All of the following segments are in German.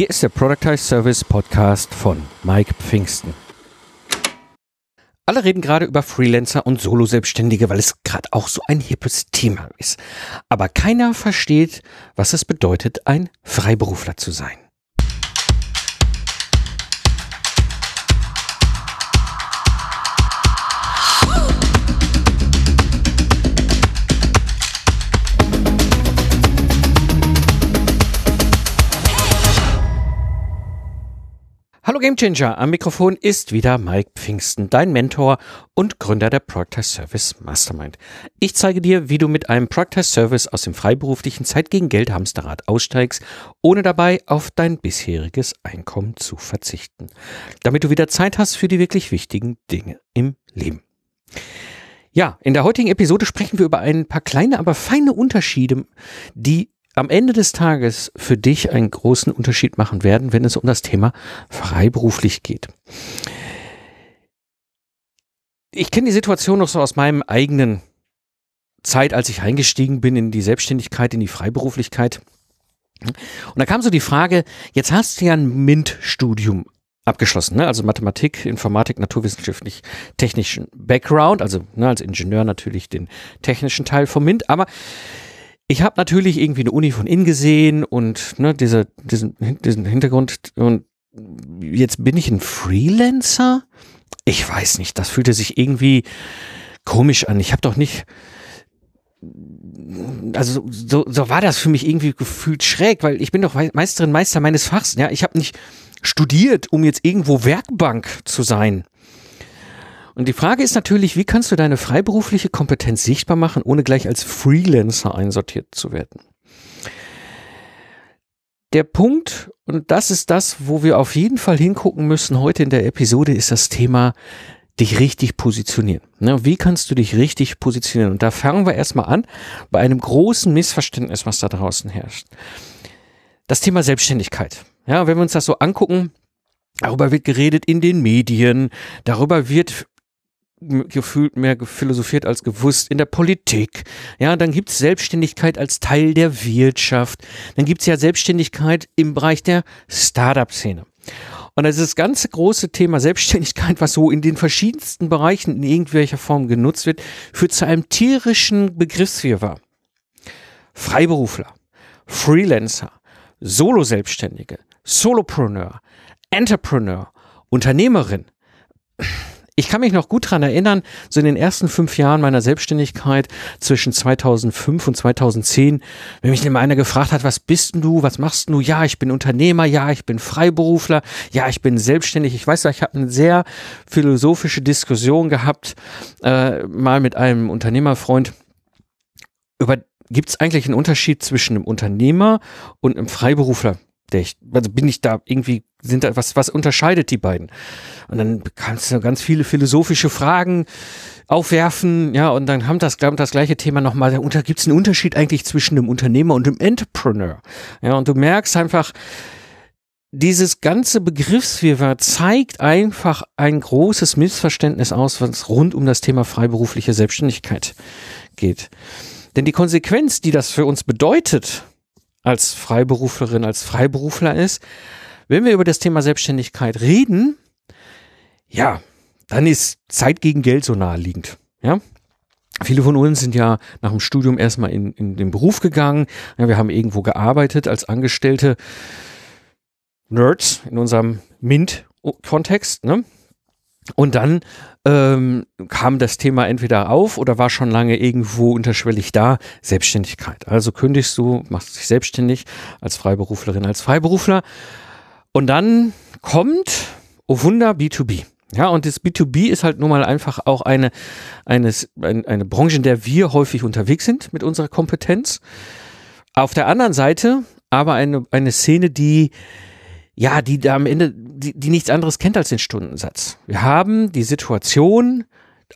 Hier ist der Productize Service Podcast von Mike Pfingsten. Alle reden gerade über Freelancer und Solo-Selbstständige, weil es gerade auch so ein hippes Thema ist. Aber keiner versteht, was es bedeutet, ein Freiberufler zu sein. Hallo Gamechanger, am Mikrofon ist wieder Mike Pfingsten, dein Mentor und Gründer der Proctor Service Mastermind. Ich zeige dir, wie du mit einem Proctor Service aus dem freiberuflichen Zeit gegen Geld Hamsterrad aussteigst, ohne dabei auf dein bisheriges Einkommen zu verzichten. Damit du wieder Zeit hast für die wirklich wichtigen Dinge im Leben. Ja, in der heutigen Episode sprechen wir über ein paar kleine, aber feine Unterschiede, die am Ende des Tages für dich einen großen Unterschied machen werden, wenn es um das Thema freiberuflich geht. Ich kenne die Situation noch so aus meinem eigenen Zeit, als ich eingestiegen bin in die Selbstständigkeit, in die Freiberuflichkeit. Und da kam so die Frage, jetzt hast du ja ein MINT-Studium abgeschlossen, ne? also Mathematik, Informatik, naturwissenschaftlich, technischen Background, also ne, als Ingenieur natürlich den technischen Teil vom MINT, aber ich habe natürlich irgendwie eine Uni von innen gesehen und ne, diese, diesen, diesen Hintergrund und jetzt bin ich ein Freelancer? Ich weiß nicht, das fühlte sich irgendwie komisch an. Ich habe doch nicht also so, so war das für mich irgendwie gefühlt schräg, weil ich bin doch Meisterin, Meister meines Fachs. Ja, ich habe nicht studiert, um jetzt irgendwo Werkbank zu sein. Und die Frage ist natürlich, wie kannst du deine freiberufliche Kompetenz sichtbar machen, ohne gleich als Freelancer einsortiert zu werden? Der Punkt, und das ist das, wo wir auf jeden Fall hingucken müssen heute in der Episode, ist das Thema dich richtig positionieren. Ne, wie kannst du dich richtig positionieren? Und da fangen wir erstmal an bei einem großen Missverständnis, was da draußen herrscht. Das Thema Selbstständigkeit. Ja, wenn wir uns das so angucken, Darüber wird geredet in den Medien, darüber wird gefühlt mehr philosophiert als gewusst in der Politik. Ja, dann gibt's Selbstständigkeit als Teil der Wirtschaft. Dann gibt's ja Selbstständigkeit im Bereich der Startup-Szene. Und also das ganze große Thema Selbstständigkeit, was so in den verschiedensten Bereichen in irgendwelcher Form genutzt wird, führt zu einem tierischen Begriffswirrwarr. Freiberufler, Freelancer, Solo-Selbstständige, Solopreneur, Entrepreneur, Unternehmerin ich kann mich noch gut dran erinnern, so in den ersten fünf Jahren meiner Selbstständigkeit zwischen 2005 und 2010, wenn mich immer einer gefragt hat, was bist du, was machst du? Ja, ich bin Unternehmer, ja, ich bin Freiberufler, ja, ich bin selbstständig. Ich weiß, ich habe eine sehr philosophische Diskussion gehabt, äh, mal mit einem Unternehmerfreund über Gibt es eigentlich einen Unterschied zwischen einem Unternehmer und einem Freiberufler? Ich, also bin ich da irgendwie, sind da, was, was unterscheidet die beiden? Und dann kannst du ganz viele philosophische Fragen aufwerfen, ja, und dann haben das, glaube das gleiche Thema nochmal, da gibt es einen Unterschied eigentlich zwischen dem Unternehmer und dem Entrepreneur. Ja, und du merkst einfach, dieses ganze Begriffswirrwarr zeigt einfach ein großes Missverständnis aus, was rund um das Thema freiberufliche Selbstständigkeit geht. Denn die Konsequenz, die das für uns bedeutet, als Freiberuflerin, als Freiberufler ist, wenn wir über das Thema Selbstständigkeit reden, ja, dann ist Zeit gegen Geld so naheliegend. Ja, Viele von uns sind ja nach dem Studium erstmal in, in den Beruf gegangen. Ja, wir haben irgendwo gearbeitet als Angestellte Nerds in unserem MINT-Kontext. Ne? Und dann ähm, kam das Thema entweder auf oder war schon lange irgendwo unterschwellig da, Selbstständigkeit. Also kündigst du, machst dich selbstständig als Freiberuflerin, als Freiberufler. Und dann kommt, oh Wunder, B2B. Ja, und das B2B ist halt nun mal einfach auch eine, eine, eine Branche, in der wir häufig unterwegs sind mit unserer Kompetenz. Auf der anderen Seite aber eine, eine Szene, die, ja, die da am Ende, die, die nichts anderes kennt als den Stundensatz. Wir haben die Situation,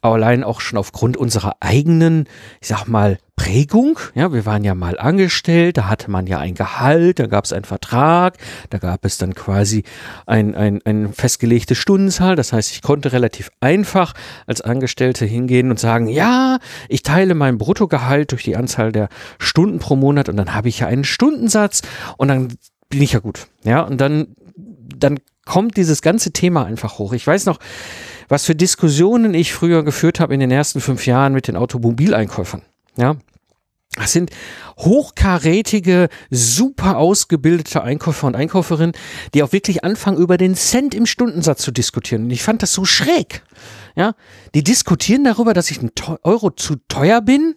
allein auch schon aufgrund unserer eigenen, ich sag mal, Prägung. Ja, wir waren ja mal angestellt, da hatte man ja ein Gehalt, da gab es einen Vertrag, da gab es dann quasi ein, ein, ein festgelegte Stundenzahl. Das heißt, ich konnte relativ einfach als Angestellte hingehen und sagen, ja, ich teile mein Bruttogehalt durch die Anzahl der Stunden pro Monat und dann habe ich ja einen Stundensatz und dann bin ich ja gut. Ja, und dann, dann kommt dieses ganze Thema einfach hoch. Ich weiß noch, was für Diskussionen ich früher geführt habe in den ersten fünf Jahren mit den Automobileinkäufern. Ja, das sind hochkarätige, super ausgebildete Einkäufer und Einkäuferinnen, die auch wirklich anfangen, über den Cent im Stundensatz zu diskutieren. Und ich fand das so schräg. Ja, die diskutieren darüber, dass ich ein Euro zu teuer bin.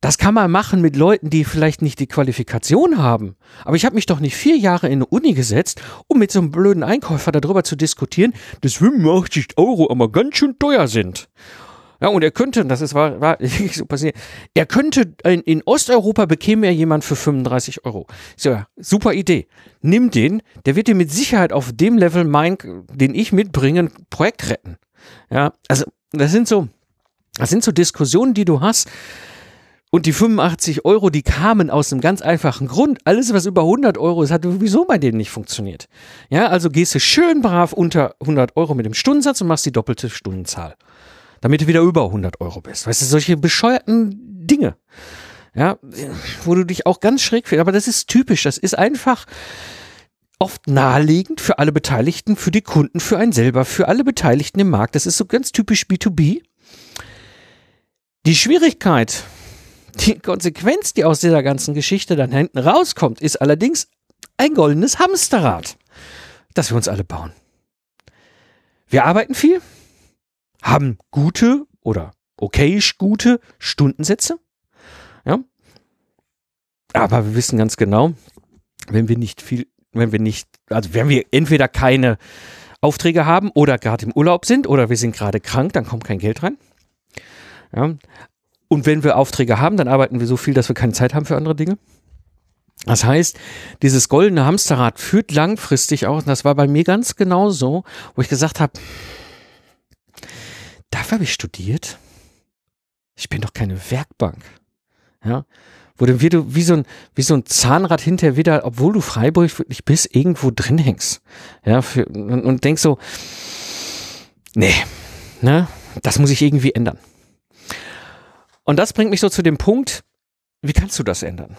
Das kann man machen mit Leuten, die vielleicht nicht die Qualifikation haben. Aber ich habe mich doch nicht vier Jahre in eine Uni gesetzt, um mit so einem blöden Einkäufer darüber zu diskutieren, dass 85 Euro aber ganz schön teuer sind. Ja, und er könnte, das ist, war, war so passiert, er könnte, in, in Osteuropa bekäme er jemand für 35 Euro. So, super Idee. Nimm den, der wird dir mit Sicherheit auf dem Level mein, den ich mitbringe, Projekt retten. Ja, also, das sind so, das sind so Diskussionen, die du hast. Und die 85 Euro, die kamen aus einem ganz einfachen Grund. Alles, was über 100 Euro ist, hat sowieso bei denen nicht funktioniert. Ja, also gehst du schön brav unter 100 Euro mit dem Stundensatz und machst die doppelte Stundenzahl damit du wieder über 100 Euro bist. Weißt du, solche bescheuerten Dinge. Ja, wo du dich auch ganz schräg fühlst. Aber das ist typisch. Das ist einfach oft naheliegend für alle Beteiligten, für die Kunden, für einen selber, für alle Beteiligten im Markt. Das ist so ganz typisch B2B. Die Schwierigkeit, die Konsequenz, die aus dieser ganzen Geschichte dann hinten rauskommt, ist allerdings ein goldenes Hamsterrad, das wir uns alle bauen. Wir arbeiten viel, haben gute oder okayisch gute Stundensätze. Ja. Aber wir wissen ganz genau, wenn wir nicht viel, wenn wir nicht, also wenn wir entweder keine Aufträge haben oder gerade im Urlaub sind oder wir sind gerade krank, dann kommt kein Geld rein. Ja. Und wenn wir Aufträge haben, dann arbeiten wir so viel, dass wir keine Zeit haben für andere Dinge. Das heißt, dieses goldene Hamsterrad führt langfristig aus, und das war bei mir ganz genau so, wo ich gesagt habe, dafür habe ich studiert. Ich bin doch keine Werkbank. Ja, wo du wie, du, wie, so ein, wie so ein Zahnrad hinterher wieder, obwohl du freiberuflich bist, irgendwo drin hängst. Ja, für, und, und denkst so, nee, ne, das muss ich irgendwie ändern. Und das bringt mich so zu dem Punkt, wie kannst du das ändern?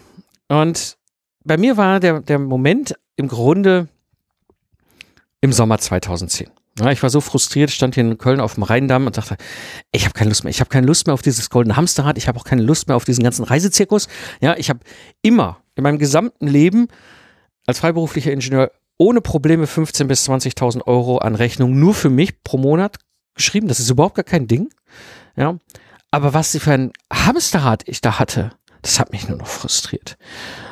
Und bei mir war der, der Moment im Grunde im Sommer 2010. Ja, ich war so frustriert, stand hier in Köln auf dem Rheindamm und dachte, ich habe keine Lust mehr. Ich habe keine Lust mehr auf dieses goldene Hamsterrad. Ich habe auch keine Lust mehr auf diesen ganzen Reisezirkus. Ja, ich habe immer in meinem gesamten Leben als freiberuflicher Ingenieur ohne Probleme 15.000 bis 20.000 Euro an Rechnung nur für mich pro Monat geschrieben. Das ist überhaupt gar kein Ding. Ja, aber was für ein Hamsterrad ich da hatte, das hat mich nur noch frustriert.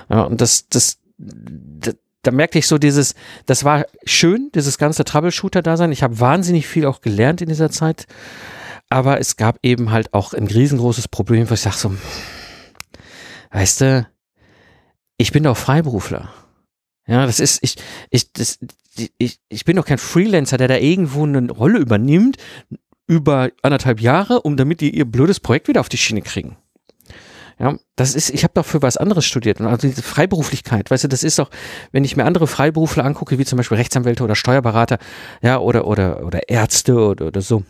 Ja, und das, das, das da merkte ich so dieses, das war schön, dieses ganze Troubleshooter-Dasein. Ich habe wahnsinnig viel auch gelernt in dieser Zeit. Aber es gab eben halt auch ein riesengroßes Problem, wo ich sage so, weißt du, ich bin doch Freiberufler. Ja, das ist, ich, ich, das, ich, ich bin doch kein Freelancer, der da irgendwo eine Rolle übernimmt über anderthalb Jahre, um damit die ihr blödes Projekt wieder auf die Schiene kriegen. Ja, das ist, ich habe doch für was anderes studiert. Also diese Freiberuflichkeit, weißt du, das ist doch, wenn ich mir andere Freiberufler angucke, wie zum Beispiel Rechtsanwälte oder Steuerberater, ja, oder, oder, oder Ärzte oder, oder so.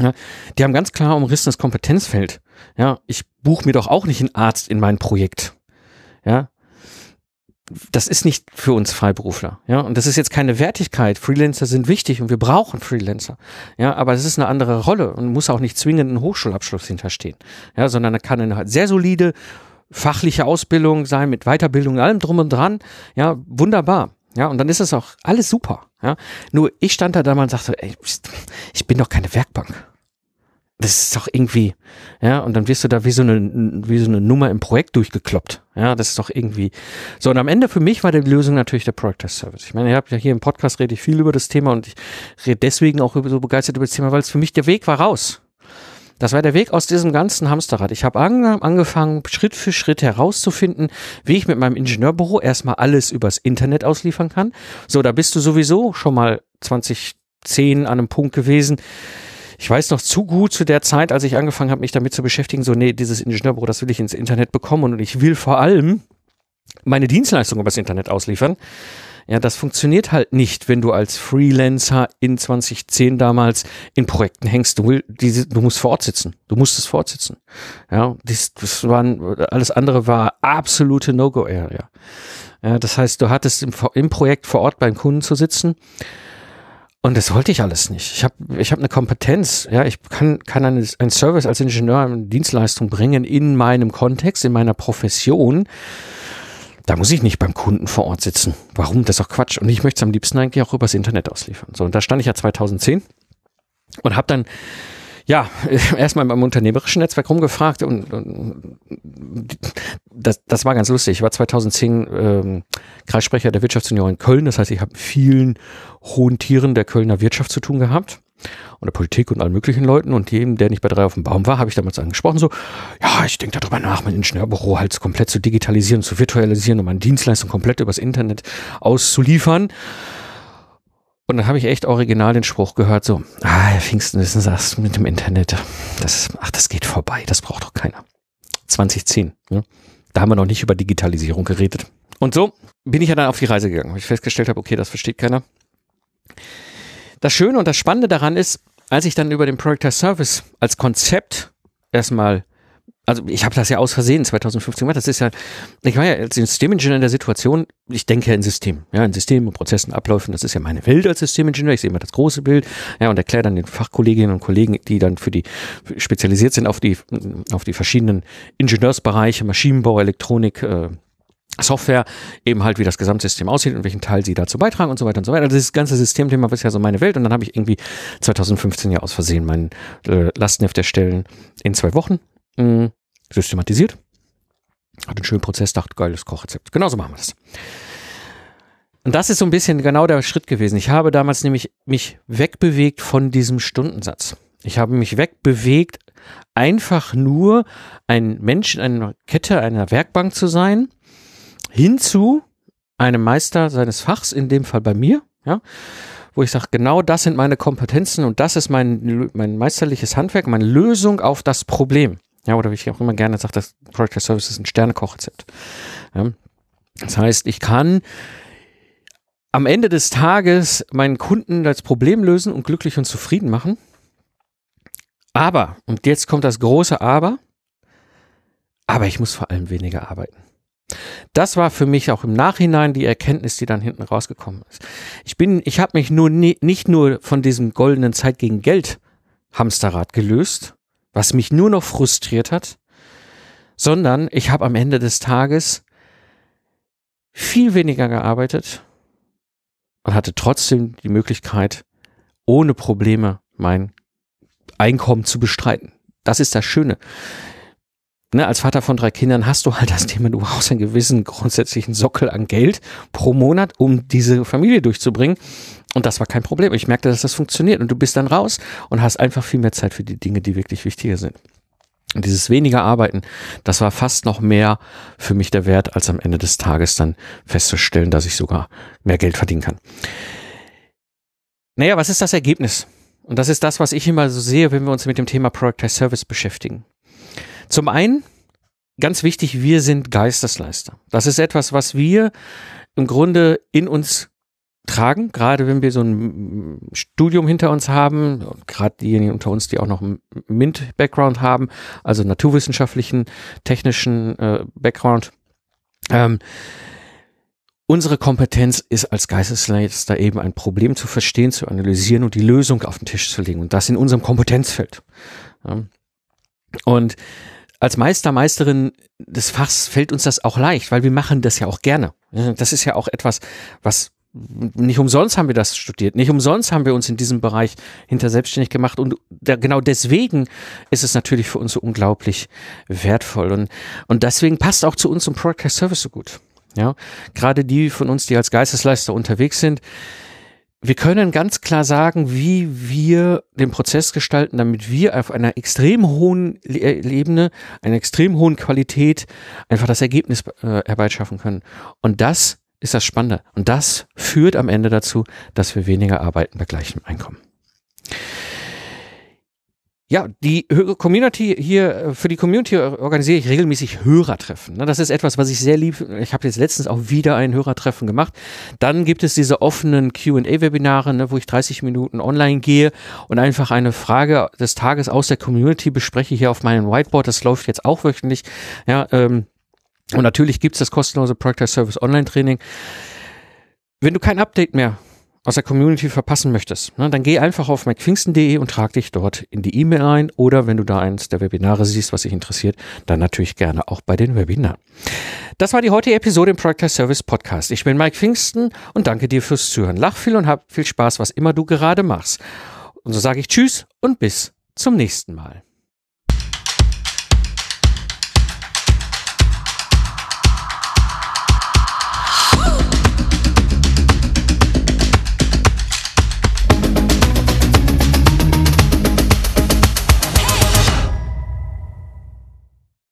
Ja, die haben ganz klar umrissenes Kompetenzfeld. Ja, ich buche mir doch auch nicht einen Arzt in mein Projekt. Ja, das ist nicht für uns Freiberufler. Ja, und das ist jetzt keine Wertigkeit. Freelancer sind wichtig und wir brauchen Freelancer. Ja, aber es ist eine andere Rolle und muss auch nicht zwingend einen Hochschulabschluss hinterstehen. Ja, sondern da kann eine sehr solide fachliche Ausbildung sein mit Weiterbildung, allem drum und dran. Ja, wunderbar. Ja, und dann ist es auch alles super. Ja, nur ich stand da damals und sagte, ey, ich bin doch keine Werkbank das ist doch irgendwie, ja, und dann wirst du da wie so eine, wie so eine Nummer im Projekt durchgekloppt. Ja, das ist doch irgendwie. So, und am Ende für mich war die Lösung natürlich der Product Test Service. Ich meine, ihr habt ja hier im Podcast rede ich viel über das Thema und ich rede deswegen auch über, so begeistert über das Thema, weil es für mich der Weg war raus. Das war der Weg aus diesem ganzen Hamsterrad. Ich habe an, angefangen, Schritt für Schritt herauszufinden, wie ich mit meinem Ingenieurbüro erstmal alles übers Internet ausliefern kann. So, da bist du sowieso schon mal 2010 an einem Punkt gewesen ich weiß noch zu gut zu der Zeit, als ich angefangen habe, mich damit zu beschäftigen, so, nee, dieses Ingenieurbüro, das will ich ins Internet bekommen und ich will vor allem meine Dienstleistung übers Internet ausliefern. Ja, das funktioniert halt nicht, wenn du als Freelancer in 2010 damals in Projekten hängst. Du, will, diese, du musst fortsitzen. Du musst es fortsitzen. Ja, das, das waren, alles andere war absolute No-Go-Area. Ja, das heißt, du hattest im, im Projekt vor Ort beim Kunden zu sitzen. Und das wollte ich alles nicht. Ich habe ich hab eine Kompetenz. Ja, ich kann, kann einen, einen Service als Ingenieur, eine Dienstleistung bringen in meinem Kontext, in meiner Profession. Da muss ich nicht beim Kunden vor Ort sitzen. Warum? Das ist doch Quatsch. Und ich möchte es am liebsten eigentlich auch übers Internet ausliefern. So, und da stand ich ja 2010 und habe dann ja, erstmal beim unternehmerischen Netzwerk rumgefragt und, und das, das war ganz lustig. Ich war 2010 ähm, Kreissprecher der Wirtschaftsunion in Köln. Das heißt, ich habe mit vielen hohen Tieren der Kölner Wirtschaft zu tun gehabt und der Politik und allen möglichen Leuten und jedem, der nicht bei drei auf dem Baum war, habe ich damals angesprochen, so, ja, ich denke darüber nach, mein Ingenieurbüro halt komplett zu digitalisieren, zu virtualisieren und meine Dienstleistung komplett übers Internet auszuliefern. Und dann habe ich echt original den Spruch gehört, so, ah, Herr Pfingsten, wissen Sie das mit dem Internet, das, ach, das geht vorbei, das braucht doch keiner. 2010, ja. da haben wir noch nicht über Digitalisierung geredet. Und so bin ich ja dann auf die Reise gegangen, weil ich festgestellt habe, okay, das versteht keiner. Das Schöne und das Spannende daran ist, als ich dann über den Project Service als Konzept erstmal also ich habe das ja aus Versehen 2015 gemacht. Das ist ja, ich war ja als Systemingenieur in der Situation, ich denke ja in System, ja, in Systemen, Prozessen, Abläufen, das ist ja meine Welt als Systemingenieur. Ich sehe immer das große Bild, ja, und erkläre dann den Fachkolleginnen und Kollegen, die dann für die spezialisiert sind auf die, auf die verschiedenen Ingenieursbereiche, Maschinenbau, Elektronik, äh, Software, eben halt, wie das Gesamtsystem aussieht und welchen Teil sie dazu beitragen und so weiter und so weiter. Also das ganze Systemthema ist ja so meine Welt und dann habe ich irgendwie 2015 ja aus Versehen meinen äh, Lastenheft erstellen in zwei Wochen mh, systematisiert. Hat einen schönen Prozess, dachte, geiles Kochrezept. Genauso machen wir das. Und das ist so ein bisschen genau der Schritt gewesen. Ich habe damals nämlich mich wegbewegt von diesem Stundensatz. Ich habe mich wegbewegt, einfach nur ein Mensch in einer Kette einer Werkbank zu sein, hinzu einem Meister seines Fachs, in dem Fall bei mir, ja, wo ich sage, genau das sind meine Kompetenzen und das ist mein, mein meisterliches Handwerk, meine Lösung auf das Problem. Ja, oder wie ich auch immer gerne sage, das Project Service ist ein Sternekochrezept. Ja. Das heißt, ich kann am Ende des Tages meinen Kunden das Problem lösen und glücklich und zufrieden machen. Aber, und jetzt kommt das große Aber, aber ich muss vor allem weniger arbeiten. Das war für mich auch im Nachhinein die Erkenntnis, die dann hinten rausgekommen ist. Ich bin, ich habe mich nur nicht nur von diesem goldenen Zeit gegen Geld Hamsterrad gelöst, was mich nur noch frustriert hat, sondern ich habe am Ende des Tages viel weniger gearbeitet und hatte trotzdem die Möglichkeit, ohne Probleme mein Einkommen zu bestreiten. Das ist das Schöne. Ne, als Vater von drei Kindern hast du halt das Thema, du brauchst einen gewissen grundsätzlichen Sockel an Geld pro Monat, um diese Familie durchzubringen. Und das war kein Problem. Ich merkte, dass das funktioniert. Und du bist dann raus und hast einfach viel mehr Zeit für die Dinge, die wirklich wichtiger sind. Und dieses weniger Arbeiten, das war fast noch mehr für mich der Wert, als am Ende des Tages dann festzustellen, dass ich sogar mehr Geld verdienen kann. Naja, was ist das Ergebnis? Und das ist das, was ich immer so sehe, wenn wir uns mit dem Thema Product as Service beschäftigen. Zum einen, ganz wichtig, wir sind Geistesleister. Das ist etwas, was wir im Grunde in uns tragen, gerade wenn wir so ein Studium hinter uns haben, gerade diejenigen unter uns, die auch noch einen MINT-Background haben, also naturwissenschaftlichen, technischen äh, Background. Ähm, unsere Kompetenz ist als Geistesleister eben ein Problem zu verstehen, zu analysieren und die Lösung auf den Tisch zu legen und das in unserem Kompetenzfeld. Ja. Und als Meister, Meisterin des Fachs fällt uns das auch leicht, weil wir machen das ja auch gerne. Das ist ja auch etwas, was nicht umsonst haben wir das studiert, nicht umsonst haben wir uns in diesem Bereich hinter selbstständig gemacht. Und da, genau deswegen ist es natürlich für uns so unglaublich wertvoll. Und, und deswegen passt auch zu uns im Product Service so gut. Ja, gerade die von uns, die als Geistesleister unterwegs sind, wir können ganz klar sagen, wie wir den Prozess gestalten, damit wir auf einer extrem hohen Ebene, einer extrem hohen Qualität einfach das Ergebnis äh, herbeischaffen können. Und das ist das Spannende. Und das führt am Ende dazu, dass wir weniger arbeiten bei gleichem Einkommen. ja, die Community hier, für die Community organisiere ich regelmäßig Hörertreffen. Das ist etwas, was ich sehr lieb. Ich habe jetzt letztens auch wieder ein Hörertreffen gemacht. Dann gibt es diese offenen QA-Webinare, ne, wo ich 30 Minuten online gehe und einfach eine Frage des Tages aus der Community bespreche hier auf meinem Whiteboard. Das läuft jetzt auch wöchentlich. Ja, ähm, und natürlich gibt es das kostenlose Project Service Online Training. Wenn du kein Update mehr aus der Community verpassen möchtest, ne, dann geh einfach auf mcpfingsten.de und trag dich dort in die E-Mail ein oder wenn du da eins der Webinare siehst, was dich interessiert, dann natürlich gerne auch bei den Webinaren. Das war die heutige Episode im Project Service Podcast. Ich bin Mike Pfingsten und danke dir fürs Zuhören. Lach viel und hab viel Spaß, was immer du gerade machst. Und so sage ich Tschüss und bis zum nächsten Mal.